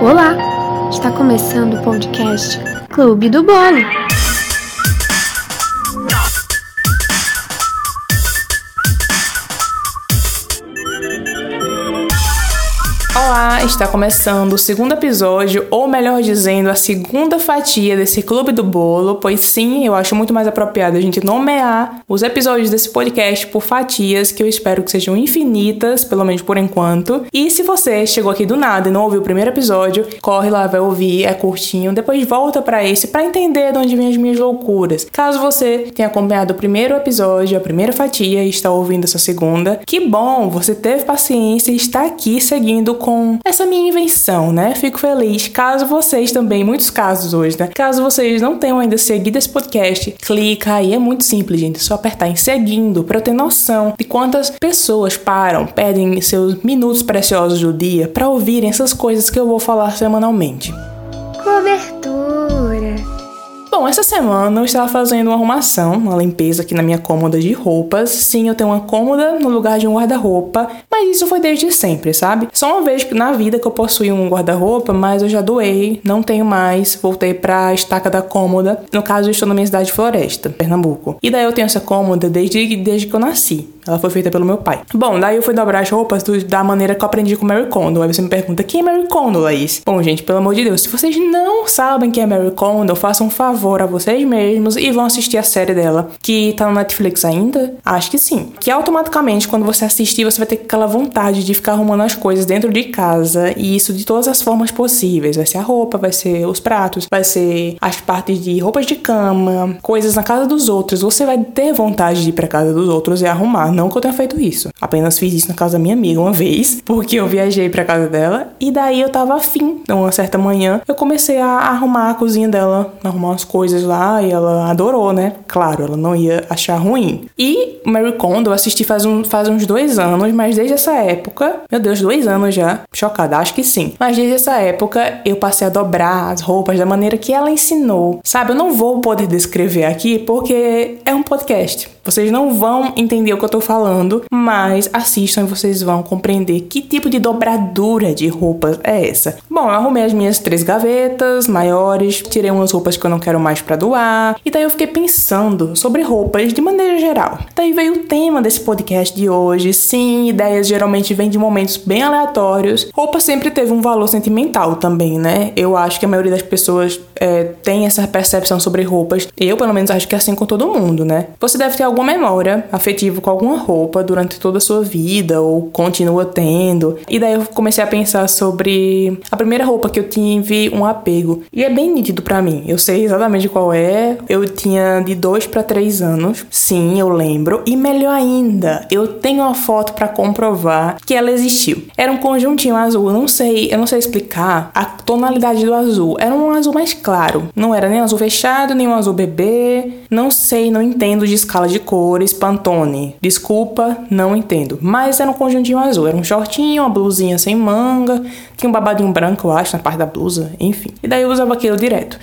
Olá! Está começando o podcast Clube do Bolo. Está começando o segundo episódio, ou melhor dizendo, a segunda fatia desse Clube do Bolo, pois sim, eu acho muito mais apropriado a gente nomear os episódios desse podcast por fatias, que eu espero que sejam infinitas, pelo menos por enquanto. E se você chegou aqui do nada e não ouviu o primeiro episódio, corre lá, vai ouvir, é curtinho, depois volta para esse para entender de onde vêm as minhas loucuras. Caso você tenha acompanhado o primeiro episódio, a primeira fatia e está ouvindo essa segunda, que bom, você teve paciência e está aqui seguindo com essa minha invenção, né? Fico feliz. Caso vocês também, muitos casos hoje, né? Caso vocês não tenham ainda seguido esse podcast, clica aí, é muito simples, gente. É só apertar em seguindo para eu ter noção de quantas pessoas param, pedem seus minutos preciosos do dia para ouvirem essas coisas que eu vou falar semanalmente. Cobertura. Bom, essa semana eu estava fazendo uma arrumação, uma limpeza aqui na minha cômoda de roupas. Sim, eu tenho uma cômoda no lugar de um guarda-roupa, mas isso foi desde sempre, sabe? Só uma vez na vida que eu possuí um guarda-roupa, mas eu já doei, não tenho mais, voltei pra estaca da cômoda. No caso, eu estou na minha cidade de Floresta, Pernambuco. E daí eu tenho essa cômoda desde, desde que eu nasci. Ela foi feita pelo meu pai. Bom, daí eu fui dobrar as roupas do, da maneira que eu aprendi com Mary Kondo. Aí você me pergunta, quem é Mary Kondo, Laís? Bom, gente, pelo amor de Deus, se vocês não sabem quem é Mary Kondo, façam um favor a vocês mesmos e vão assistir a série dela, que tá no Netflix ainda? Acho que sim. Que automaticamente, quando você assistir, você vai ter aquela vontade de ficar arrumando as coisas dentro de casa, e isso de todas as formas possíveis. Vai ser a roupa, vai ser os pratos, vai ser as partes de roupas de cama, coisas na casa dos outros. Você vai ter vontade de ir pra casa dos outros e arrumar. Não que eu tenha feito isso. Apenas fiz isso na casa da minha amiga uma vez, porque eu viajei pra casa dela e daí eu tava afim. Então, uma certa manhã, eu comecei a arrumar a cozinha dela, arrumar umas coisas lá e ela adorou, né? Claro, ela não ia achar ruim. E Mary Kondo eu assisti faz, um, faz uns dois anos, mas desde essa época, meu Deus, dois anos já, chocada, acho que sim. Mas desde essa época eu passei a dobrar as roupas da maneira que ela ensinou. Sabe, eu não vou poder descrever aqui porque é um podcast. Vocês não vão entender o que eu tô falando, mas assistam e vocês vão compreender que tipo de dobradura de roupas é essa. Bom, eu arrumei as minhas três gavetas maiores, tirei umas roupas que eu não quero mais para doar, e daí eu fiquei pensando sobre roupas de maneira geral. Daí veio o tema desse podcast de hoje. Sim, ideias geralmente vêm de momentos bem aleatórios. Roupa sempre teve um valor sentimental também, né? Eu acho que a maioria das pessoas é, tem essa percepção sobre roupas. Eu, pelo menos, acho que é assim com todo mundo, né? Você deve ter alguma memória afetiva com alguma roupa durante toda a sua vida ou continua tendo. E daí eu comecei a pensar sobre a primeira roupa que eu tive um apego. E é bem nítido para mim. Eu sei exatamente qual é. Eu tinha de dois para três anos. Sim, eu lembro. E melhor ainda, eu tenho uma foto para comprovar que ela existiu. Era um conjuntinho azul. Eu não sei, eu não sei explicar a tonalidade do azul. Era um azul mais claro. Não era nem azul fechado, nem um azul bebê. Não sei, não entendo de escala de cores, Pantone. Desculpa, não entendo. Mas era um conjuntinho azul. Era um shortinho, uma blusinha sem manga. Tinha um babadinho branco, eu acho, na parte da blusa. Enfim. E daí eu usava aquilo direto.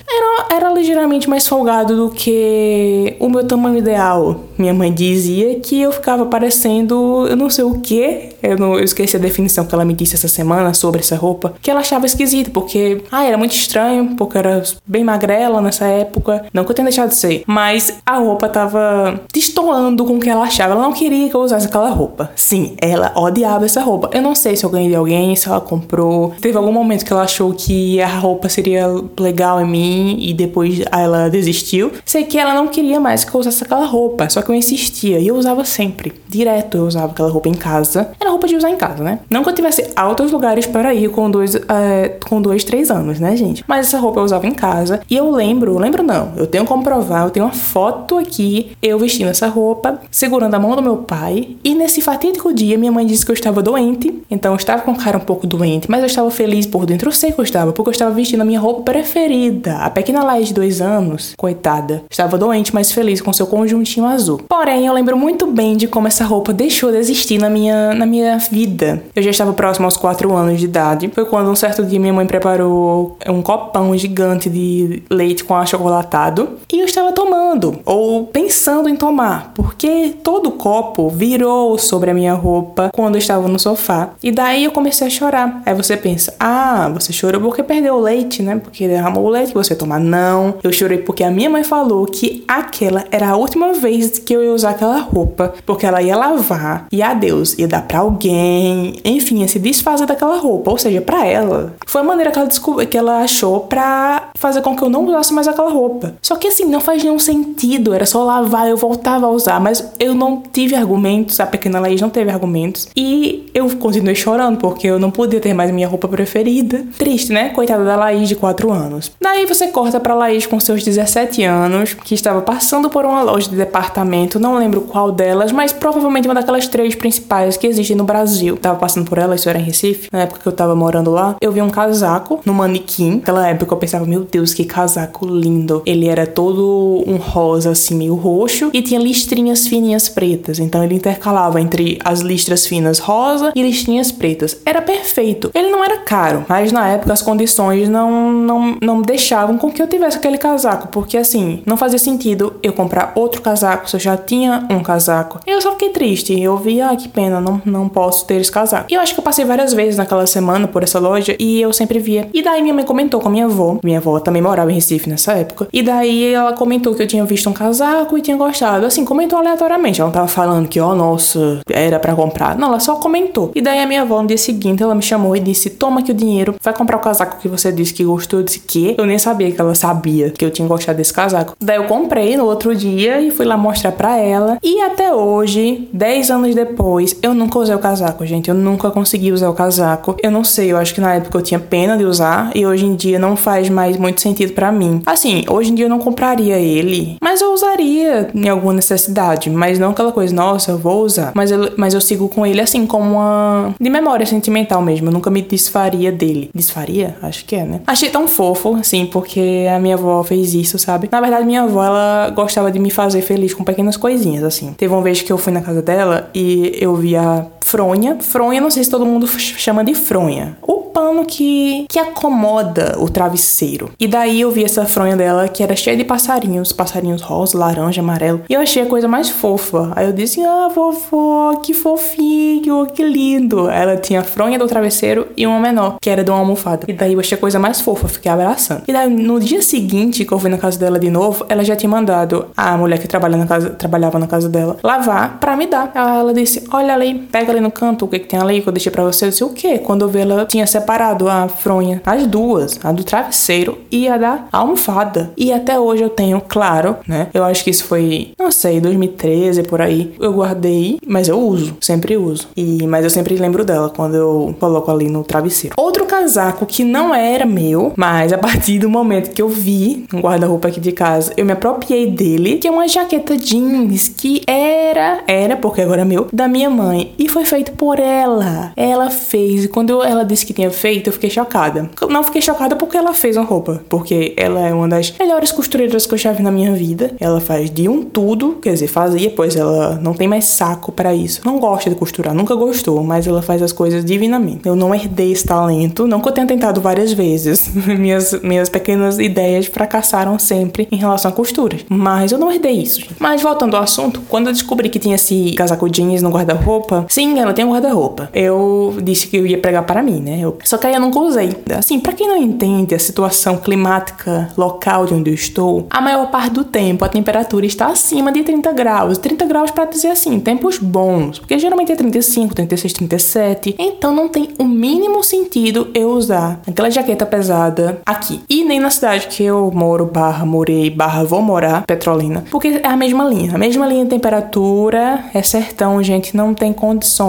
Era, ligeiramente mais folgado do que o meu tamanho ideal. Minha mãe dizia que eu ficava parecendo, eu não sei o que. Eu, não, eu esqueci a definição que ela me disse essa semana sobre essa roupa. Que ela achava esquisito, porque, ah, era muito estranho, porque era bem magrela nessa época. Não que eu tenha deixado de ser. Mas a roupa tava destoando com o que ela achava. Ela não queria que eu usasse aquela roupa. Sim, ela odiava essa roupa. Eu não sei se eu ganhei de alguém, se ela comprou. Teve algum momento que ela achou que a roupa seria legal em mim e depois ela desistiu. Sei que ela não queria mais que eu usasse aquela roupa, só que eu insistia e eu usava sempre. Direto eu usava aquela roupa em casa. Era roupa de usar em casa, né? Não que eu tivesse altos lugares para ir com dois, é, com dois, três anos, né, gente? Mas essa roupa eu usava em casa. E eu lembro, lembro não, eu tenho como provar, eu tenho uma foto aqui, eu vestindo essa roupa, segurando a mão do meu pai. E nesse fatídico dia, minha mãe disse que eu estava doente. Então eu estava com cara um pouco doente, mas eu estava feliz por dentro. Eu sei que eu estava, porque eu estava vestindo a minha roupa preferida. A pequena Laís de dois anos, coitada, estava doente, mas feliz com seu conjuntinho azul. Porém, eu lembro muito bem de como essa roupa deixou de existir na minha, na minha vida. Eu já estava próximo aos quatro anos de idade. Foi quando um certo dia minha mãe preparou um copão gigante de leite com achocolatado e eu estava tomando ou pensando em tomar, porque todo copo virou sobre a minha roupa quando eu estava no sofá. E daí eu comecei a chorar. Aí você pensa: "Ah, você chorou porque perdeu o leite, né? Porque derramou o leite que você tomar". Não, eu chorei porque a minha mãe falou que aquela era a última vez que eu ia usar aquela roupa, porque ela ia lavar e adeus, ia dar para alguém, enfim, ia se desfazer daquela roupa, ou seja, para ela. Foi a maneira que ela que ela achou para fazer com que eu não usasse mais aquela roupa. Só que assim, não faz nenhum sentido, era só lavar, eu voltava a usar, mas eu não tive argumentos, a pequena Laís não teve argumentos, e eu continuei chorando porque eu não podia ter mais minha roupa preferida. Triste, né? Coitada da Laís de 4 anos. Daí você corta para Laís com seus 17 anos, que estava passando por uma loja de departamento, não lembro qual delas, mas provavelmente uma daquelas três principais que existem no Brasil. Tava passando por ela, isso era em Recife, na época que eu tava morando lá. Eu vi um casaco no manequim. Naquela época eu pensava, meu Deus, que casaco lindo. Ele era todo um rosa, assim, meio roxo, e tinha listrinhas fininhas pretas. Então ele intercalava entre as listras finas rosa e listrinhas pretas. Era perfeito. Ele não era caro, mas na época as condições não, não, não deixavam com que eu tivesse aquele casaco, porque assim, não fazia sentido eu comprar outro casaco se eu já tinha um casaco. Eu só fiquei triste. Eu vi, ah, que pena, não, não posso ter esse casaco. E eu acho que eu passei várias vezes naquela semana por essa loja e eu sempre via. E daí minha mãe comentou com a minha avó. Minha avó também morava em Recife nessa época. E daí ela comentou que eu tinha visto um casaco e tinha gostado. Assim, comentou aleatoriamente. Ela não tava falando que, ó, oh, nossa, era para comprar. Não, ela só comentou. E daí a minha avó no dia seguinte ela me chamou e disse: Toma aqui o dinheiro, vai comprar o casaco que você disse que gostou. Eu disse que eu nem sabia que ela sabia que eu tinha gostado desse casaco. Daí eu comprei no outro dia e fui lá mostrar pra ela. E até hoje, 10 anos depois, eu nunca usei o casaco, gente. Eu nunca consegui usar o casaco. Eu não sei, eu acho que na época eu tinha pena de usar e hoje em dia não faz mais muito sentido para mim. Assim, hoje em dia eu não compraria ele, mas eu usaria em alguma necessidade, mas não aquela coisa, nossa, eu vou usar. Mas eu, mas eu sigo com ele assim, como uma. de memória sentimental mesmo. Eu nunca me desfaria dele. Desfaria? Acho que é, né? Achei tão fofo, assim, porque a minha avó fez isso, sabe? Na verdade, minha avó, ela gostava de me fazer feliz com pequenas coisinhas, assim. Teve uma vez que eu fui na casa dela e eu vi a fronha. Fronha, não sei se todo mundo chama de fronha. O pano que, que acomoda o travesseiro. E daí eu vi essa fronha dela que era cheia de passarinhos, passarinhos rosa, laranja, amarelo. E eu achei a coisa mais fofa. Aí eu disse: Ah, vovó, que fofinho, que lindo. Ela tinha a fronha do travesseiro e uma menor, que era de uma almofada. E daí eu achei a coisa mais fofa, fiquei abraçando. E daí no dia seguinte, que eu fui na casa dela de novo, ela já tinha mandado a mulher que trabalha na casa, trabalhava na casa dela lavar pra me dar. Ela disse: Olha ali, pega ali no canto o que, que tem ali que eu deixei pra você. Eu disse: O quê? Quando eu vi, ela tinha separado a fronha, as duas, a do travesseiro e a da almofada. E até hoje eu tenho, claro, né? Eu acho que isso foi, não sei, 2013 por aí. Eu guardei, mas eu uso, sempre uso. E mas eu sempre lembro dela quando eu coloco ali no travesseiro. Outro casaco que não era meu, mas a partir do momento que eu vi um guarda-roupa aqui de casa, eu me apropriei dele, que é uma jaqueta jeans que era, era porque agora é meu, da minha mãe e foi feito por ela. Ela fez. E quando ela disse que tinha feito, eu fiquei chocada. Não fiquei chocada porque ela fez uma roupa, porque ela é uma das melhores costureiras que eu já vi na minha vida. Ela faz de um tudo, quer dizer, fazia, pois ela não tem mais saco para isso. Não gosta de costurar, nunca gostou, mas ela faz as coisas divinamente. Eu não herdei esse talento, não que eu tenha tentado várias vezes. minhas, minhas pequenas ideias fracassaram sempre em relação a costuras. Mas eu não herdei isso. Mas voltando ao assunto, quando eu descobri que tinha esse casaco jeans no guarda-roupa, sim, ela tem um guarda-roupa. Eu disse que eu ia pregar para mim, né? Eu... Só que aí eu nunca usei. Assim, para quem não entende a situação climática local de onde eu estou, a maior parte do tempo a temperatura está acima de 30 graus. 30 graus para dizer assim, tempos bons, porque geralmente é 35, 36, 37. Então não tem o mínimo sentido eu usar aquela jaqueta pesada aqui. E nem na cidade que eu moro, barra, morei, barra, vou morar, Petrolina, porque é a mesma linha. A mesma linha de temperatura, é sertão, gente, não tem condições.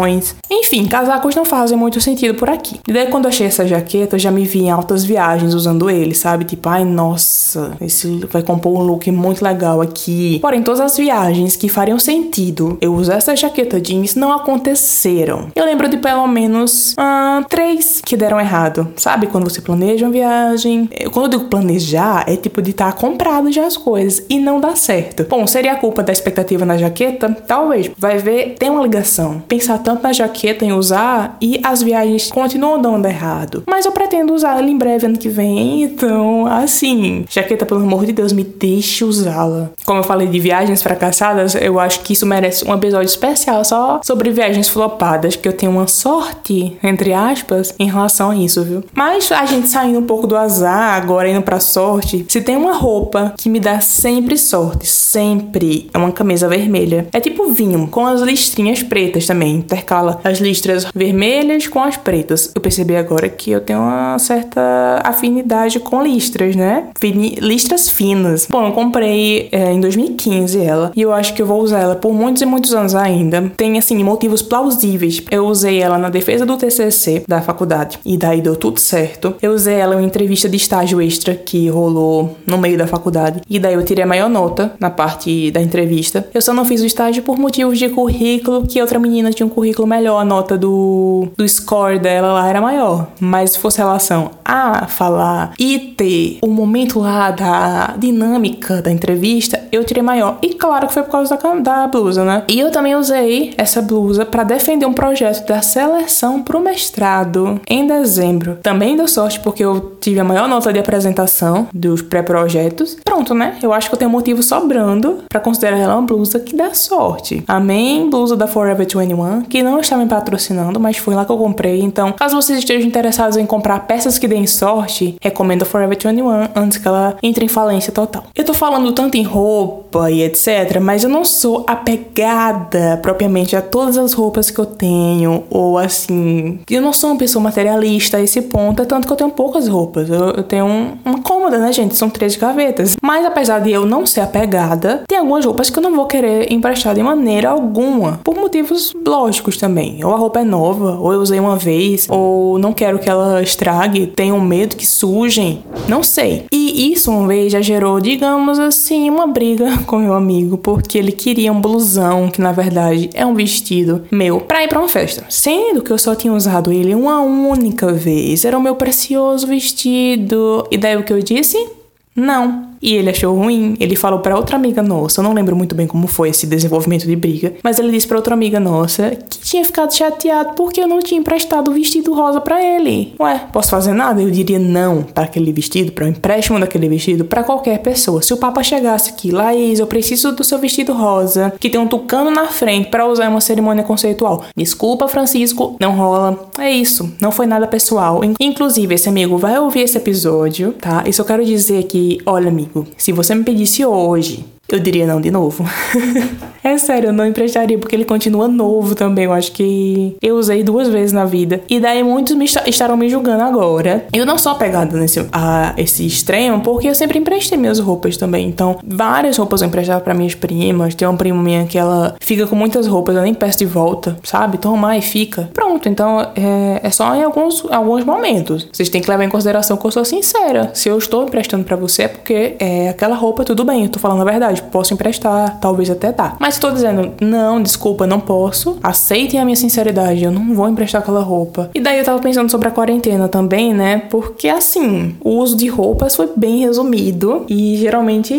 Enfim, casacos não fazem muito sentido por aqui. E daí quando achei essa jaqueta, eu já me vi em altas viagens usando ele, sabe? Tipo, ai, nossa, esse vai compor um look muito legal aqui. Porém, todas as viagens que fariam sentido eu usar essa jaqueta jeans não aconteceram. Eu lembro de pelo menos uh, três que deram errado errado. Sabe quando você planeja uma viagem? Quando eu digo planejar, é tipo de estar tá comprado já as coisas e não dá certo. Bom, seria a culpa da expectativa na jaqueta? Talvez. Vai ver, tem uma ligação. Pensar tanto na jaqueta em usar e as viagens continuam dando errado. Mas eu pretendo usar ela em breve ano que vem, então, assim, jaqueta, pelo amor de Deus, me deixe usá-la. Como eu falei de viagens fracassadas, eu acho que isso merece um episódio especial só sobre viagens flopadas, que eu tenho uma sorte, entre aspas, em relação a isso, viu? Mas a gente saindo um pouco do azar, agora indo pra sorte, se tem uma roupa que me dá sempre sorte, sempre, é uma camisa vermelha. É tipo vinho, com as listrinhas pretas também, intercala as listras vermelhas com as pretas. Eu percebi agora que eu tenho uma certa afinidade com listras, né? Fini listras finas. Bom, eu comprei é, em 2015 ela e eu acho que eu vou usar ela por muitos e muitos anos ainda. Tem, assim, motivos plausíveis. Eu usei ela na defesa do TCC da faculdade e daí deu tudo certo. Eu usei ela em uma entrevista de estágio extra que rolou no meio da faculdade e daí eu tirei a maior nota na parte da entrevista. Eu só não fiz o estágio por motivos de currículo, que outra menina tinha um currículo melhor, a nota do, do score dela lá era maior. Mas se fosse relação a falar e ter o momento lá da dinâmica da entrevista, eu tirei maior. E claro que foi por causa da, da blusa, né? E eu também usei essa blusa para defender um projeto da seleção pro mestrado em dezembro. Também deu sorte porque eu tive a maior nota de apresentação dos pré-projetos. Pronto, né? Eu acho que eu tenho motivo sobrando para considerar ela uma blusa que dá sorte. Amém, blusa da Forever 21, que não está me patrocinando, mas foi lá que eu comprei. Então, caso vocês estejam interessados em comprar peças que deem sorte, recomendo a Forever 21 antes que ela entre em falência total. Eu tô falando tanto em roupa e etc, mas eu não sou apegada propriamente a todas as roupas que eu tenho, ou assim, eu não sou uma pessoa materialista a esse ponto, é tanto que eu tenho poucas roupas. Eu, eu tenho um, uma cômoda, né, gente? São três gavetas. Mas apesar de eu não ser apegada, tem algumas roupas que eu não vou querer emprestar de maneira alguma, por motivos lógicos também. Ou a roupa é nova, ou eu usei uma vez, ou não quero que ela estrague, tenho medo que sujem, não sei. E isso uma vez já gerou, digamos assim, uma briga com meu amigo, porque ele queria um blusão, que na verdade é um vestido meu, pra ir pra uma festa. Sendo que eu só tinha usado ele uma única vez. Era o meu precioso vestido. E daí o que eu disse? Não. E ele achou ruim, ele falou para outra amiga nossa, eu não lembro muito bem como foi esse desenvolvimento de briga, mas ele disse para outra amiga nossa que tinha ficado chateado porque eu não tinha emprestado o vestido rosa para ele. Ué, posso fazer nada? Eu diria não para aquele vestido, para o empréstimo daquele vestido para qualquer pessoa. Se o Papa chegasse aqui, Laís, eu preciso do seu vestido rosa, que tem um tucano na frente para usar em uma cerimônia conceitual. Desculpa, Francisco, não rola. É isso, não foi nada pessoal. Inclusive, esse amigo vai ouvir esse episódio, tá? Isso eu quero dizer que, olha, amigo, se você me pedisse hoje eu diria não de novo. é sério, eu não emprestaria porque ele continua novo também. Eu acho que eu usei duas vezes na vida. E daí muitos me estarão me julgando agora. Eu não sou apegada nesse a esse extremo porque eu sempre emprestei minhas roupas também. Então, várias roupas eu emprestava para minhas primas. Tem uma prima minha que ela fica com muitas roupas, eu nem peço de volta, sabe? Toma e fica. Pronto, então é, é só em alguns, alguns momentos. Vocês têm que levar em consideração que eu sou sincera. Se eu estou emprestando para você é porque é aquela roupa, tudo bem, eu tô falando a verdade posso emprestar, talvez até dá. Mas estou dizendo, não, desculpa, não posso. Aceitem a minha sinceridade, eu não vou emprestar aquela roupa. E daí eu tava pensando sobre a quarentena também, né? Porque assim, o uso de roupas foi bem resumido e geralmente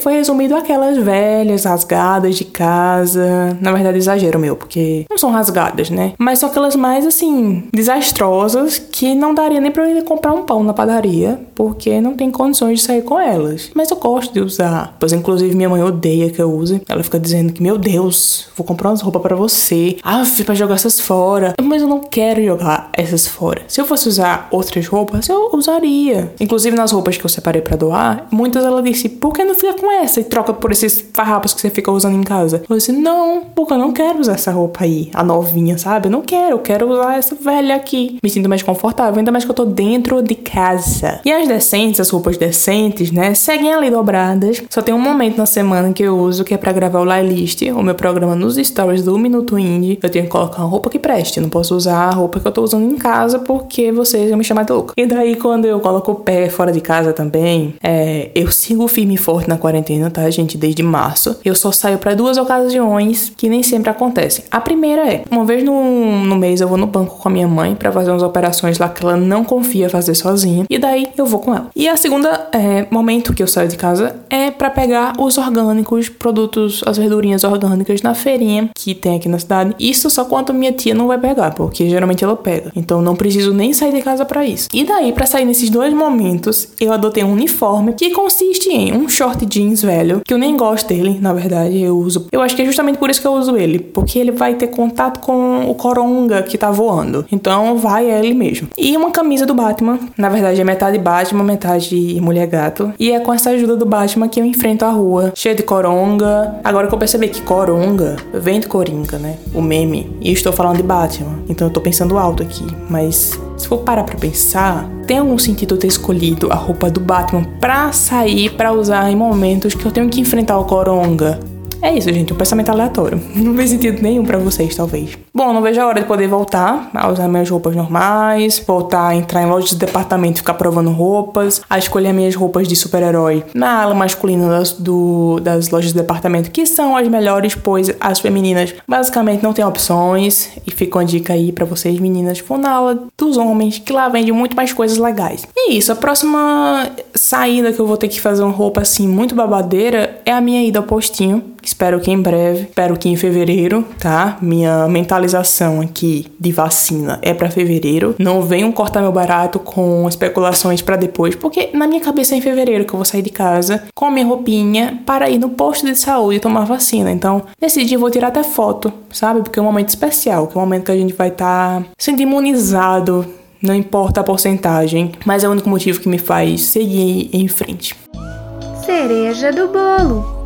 foi resumido aquelas velhas, rasgadas de casa. Na verdade, exagero meu, porque não são rasgadas, né? Mas são aquelas mais assim, desastrosas que não daria nem pra eu comprar um pão na padaria, porque não tem condições de sair com elas. Mas eu gosto de usar. Pois, inclusive, minha mãe odeia que eu use. Ela fica dizendo que, meu Deus, vou comprar umas roupas para você. Ah, pra jogar essas fora. Mas eu não quero jogar essas fora. Se eu fosse usar outras roupas, eu usaria. Inclusive nas roupas que eu separei para doar, muitas ela disse, por que não fica com essa e troca por esses farrapos que você fica usando em casa? Eu disse, não, porque eu não quero usar essa roupa aí, a novinha, sabe? Eu não quero, eu quero usar essa velha aqui. Me sinto mais confortável, ainda mais que eu tô dentro de casa. E as decentes, as roupas decentes, né, seguem ali dobradas. Só tem um momento na semana que eu uso, que é para gravar o Lylist, o meu programa nos stories do Minuto Indie. Eu tenho que colocar uma roupa que preste. Eu não posso usar a roupa que eu tô usando em casa porque vocês vão me chamar de louca. E daí, quando eu coloco o pé fora de casa também, é, eu sigo firme e forte na quarentena, tá, gente? Desde março. Eu só saio para duas ocasiões que nem sempre acontecem. A primeira é, uma vez no, no mês eu vou no banco com a minha mãe para fazer umas operações lá que ela não confia fazer sozinha. E daí eu vou com ela. E a segunda é, momento que eu saio de casa é para pegar os orgânicos, produtos, as verdurinhas orgânicas na feirinha que tem aqui na cidade. Isso só quando minha tia não vai pegar, porque geralmente ela pega. Então não preciso nem sair de casa para isso. E daí, para sair nesses dois momentos, eu adotei um uniforme que consiste em um short jeans velho, que eu nem gosto dele, na verdade, eu uso. Eu acho que é justamente por isso que eu uso ele, porque ele vai ter contato com o coronga que tá voando. Então vai ele mesmo. E uma camisa do Batman, na verdade é metade Batman, metade mulher gato. E é com essa ajuda do Batman que eu enfrento a rua, cheia de coronga. Agora que eu percebi que coronga vem de coringa, né? O meme. E eu estou falando de Batman. Então eu tô pensando alto aqui. Mas se for parar pra pensar, tem algum sentido eu ter escolhido a roupa do Batman pra sair, pra usar em momentos que eu tenho que enfrentar o coronga? É isso, gente, um pensamento aleatório. Não fez sentido nenhum para vocês, talvez. Bom, não vejo a hora de poder voltar a usar minhas roupas normais, voltar a entrar em lojas de departamento ficar provando roupas, a escolher minhas roupas de super-herói na ala masculina das, do, das lojas de departamento, que são as melhores, pois as femininas basicamente não têm opções. E fica uma dica aí para vocês, meninas, vão na ala dos homens, que lá vende muito mais coisas legais. E isso, a próxima saída que eu vou ter que fazer uma roupa assim muito babadeira é a minha ida ao postinho Espero que em breve, espero que em fevereiro, tá? Minha mentalização aqui de vacina é para fevereiro. Não venham cortar meu barato com especulações para depois, porque na minha cabeça é em fevereiro que eu vou sair de casa com a minha roupinha para ir no posto de saúde tomar vacina. Então, nesse dia eu vou tirar até foto, sabe? Porque é um momento especial, que é um momento que a gente vai estar tá sendo imunizado, não importa a porcentagem, mas é o único motivo que me faz seguir em frente. Cereja do bolo.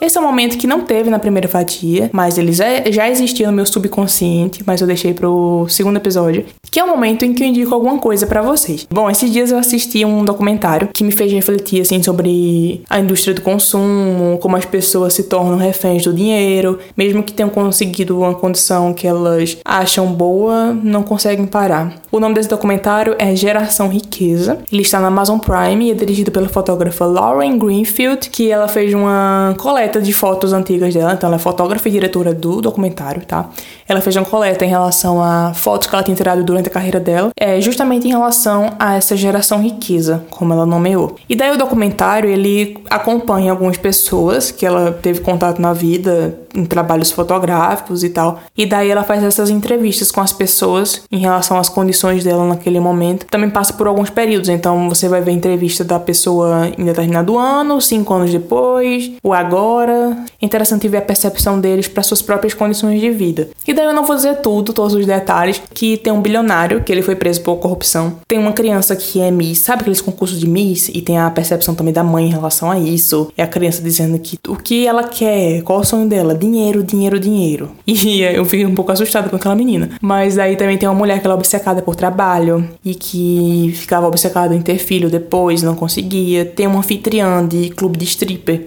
Esse é um momento que não teve na primeira fatia, mas ele já, existia no meu subconsciente, mas eu deixei pro segundo episódio, que é o momento em que eu indico alguma coisa para vocês. Bom, esses dias eu assisti um documentário que me fez refletir assim sobre a indústria do consumo, como as pessoas se tornam reféns do dinheiro, mesmo que tenham conseguido uma condição que elas acham boa, não conseguem parar. O nome desse documentário é Geração Riqueza. Ele está na Amazon Prime e é dirigido pela fotógrafa Lauren Greenfield, que ela fez uma coleta de fotos antigas dela, então ela é fotógrafa e diretora do documentário, tá? Ela fez uma coleta em relação a fotos que ela tinha tirado durante a carreira dela, é justamente em relação a essa geração riqueza, como ela nomeou. E daí o documentário, ele acompanha algumas pessoas que ela teve contato na vida, em trabalhos fotográficos e tal. E daí ela faz essas entrevistas com as pessoas em relação às condições dela naquele momento. Também passa por alguns períodos, então você vai ver a entrevista da pessoa em determinado ano, cinco anos depois, o agora. É interessante ver a percepção deles para suas próprias condições de vida. E daí eu não vou dizer tudo, todos os detalhes, que tem um bilionário que ele foi preso por corrupção. Tem uma criança que é Miss, sabe aqueles concursos de Miss? E tem a percepção também da mãe em relação a isso. É a criança dizendo que o que ela quer, qual o sonho dela, dinheiro, dinheiro, dinheiro. E eu fiquei um pouco assustada com aquela menina. Mas aí também tem uma mulher que ela é obcecada por trabalho e que ficava obcecada em ter filho depois, não conseguia. Tem uma anfitriã de clube de stripper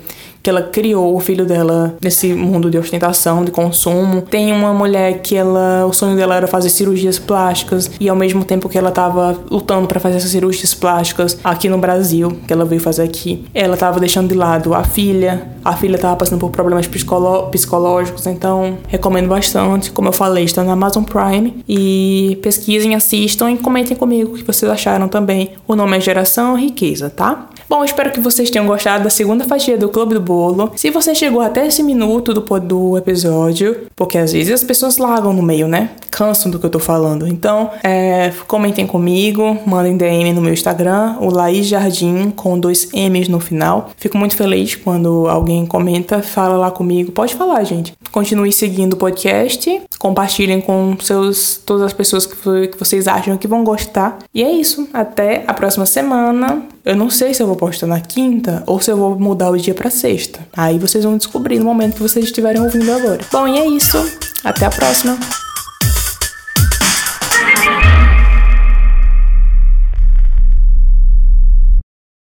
que ela criou o filho dela nesse mundo de ostentação, de consumo. Tem uma mulher que ela, o sonho dela era fazer cirurgias plásticas e ao mesmo tempo que ela tava lutando para fazer essas cirurgias plásticas aqui no Brasil, que ela veio fazer aqui, ela tava deixando de lado a filha. A filha tava passando por problemas psicológicos, então recomendo bastante. Como eu falei, está na Amazon Prime e pesquisem, assistam e comentem comigo o que vocês acharam também. O nome é Geração Riqueza, tá? Bom, espero que vocês tenham gostado da segunda fatia do Clube do Bolo. Se você chegou até esse minuto do, do episódio, porque às vezes as pessoas largam no meio, né? Cansam do que eu tô falando. Então, é, comentem comigo, mandem DM no meu Instagram, o Laís Jardim, com dois M's no final. Fico muito feliz quando alguém comenta, fala lá comigo. Pode falar, gente. Continue seguindo o podcast, compartilhem com seus, todas as pessoas que, que vocês acham que vão gostar. E é isso. Até a próxima semana. Eu não sei se eu vou postar na quinta ou se eu vou mudar o dia para sexta. Aí vocês vão descobrir no momento que vocês estiverem ouvindo agora. Bom, e é isso. Até a próxima.